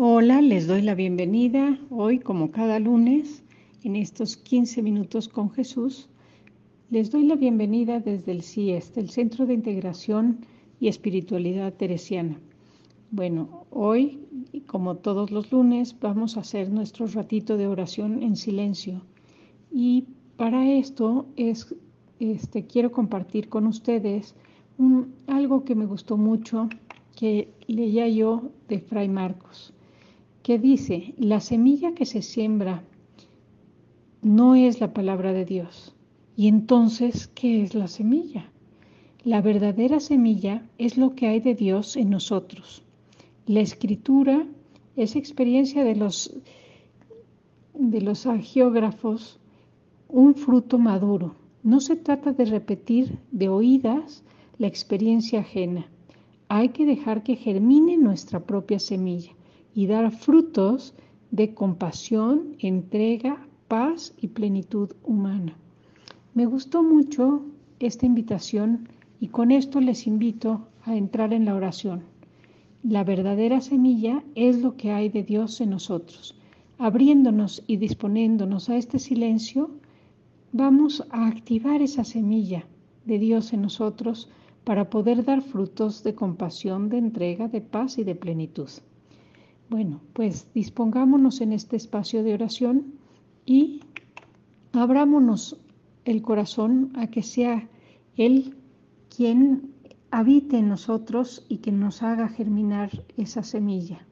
Hola, les doy la bienvenida hoy como cada lunes en estos 15 minutos con Jesús. Les doy la bienvenida desde el CIES, el Centro de Integración y Espiritualidad Teresiana. Bueno, hoy, como todos los lunes, vamos a hacer nuestro ratito de oración en silencio. Y para esto es, este, quiero compartir con ustedes algo que me gustó mucho que leía yo de Fray Marcos, que dice, la semilla que se siembra no es la palabra de Dios. Y entonces, ¿qué es la semilla? La verdadera semilla es lo que hay de Dios en nosotros. La escritura es experiencia de los, de los agiógrafos, un fruto maduro. No se trata de repetir de oídas la experiencia ajena hay que dejar que germine nuestra propia semilla y dar frutos de compasión, entrega, paz y plenitud humana. Me gustó mucho esta invitación y con esto les invito a entrar en la oración. La verdadera semilla es lo que hay de Dios en nosotros. Abriéndonos y disponiéndonos a este silencio, vamos a activar esa semilla de Dios en nosotros para poder dar frutos de compasión, de entrega, de paz y de plenitud. Bueno, pues dispongámonos en este espacio de oración y abrámonos el corazón a que sea Él quien habite en nosotros y que nos haga germinar esa semilla.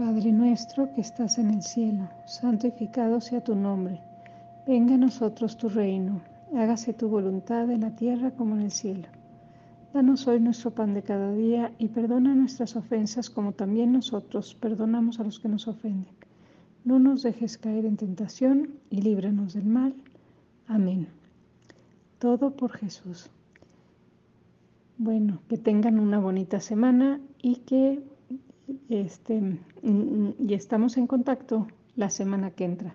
Padre nuestro que estás en el cielo, santificado sea tu nombre. Venga a nosotros tu reino, hágase tu voluntad en la tierra como en el cielo. Danos hoy nuestro pan de cada día y perdona nuestras ofensas como también nosotros perdonamos a los que nos ofenden. No nos dejes caer en tentación y líbranos del mal. Amén. Todo por Jesús. Bueno, que tengan una bonita semana y que este, y estamos en contacto la semana que entra.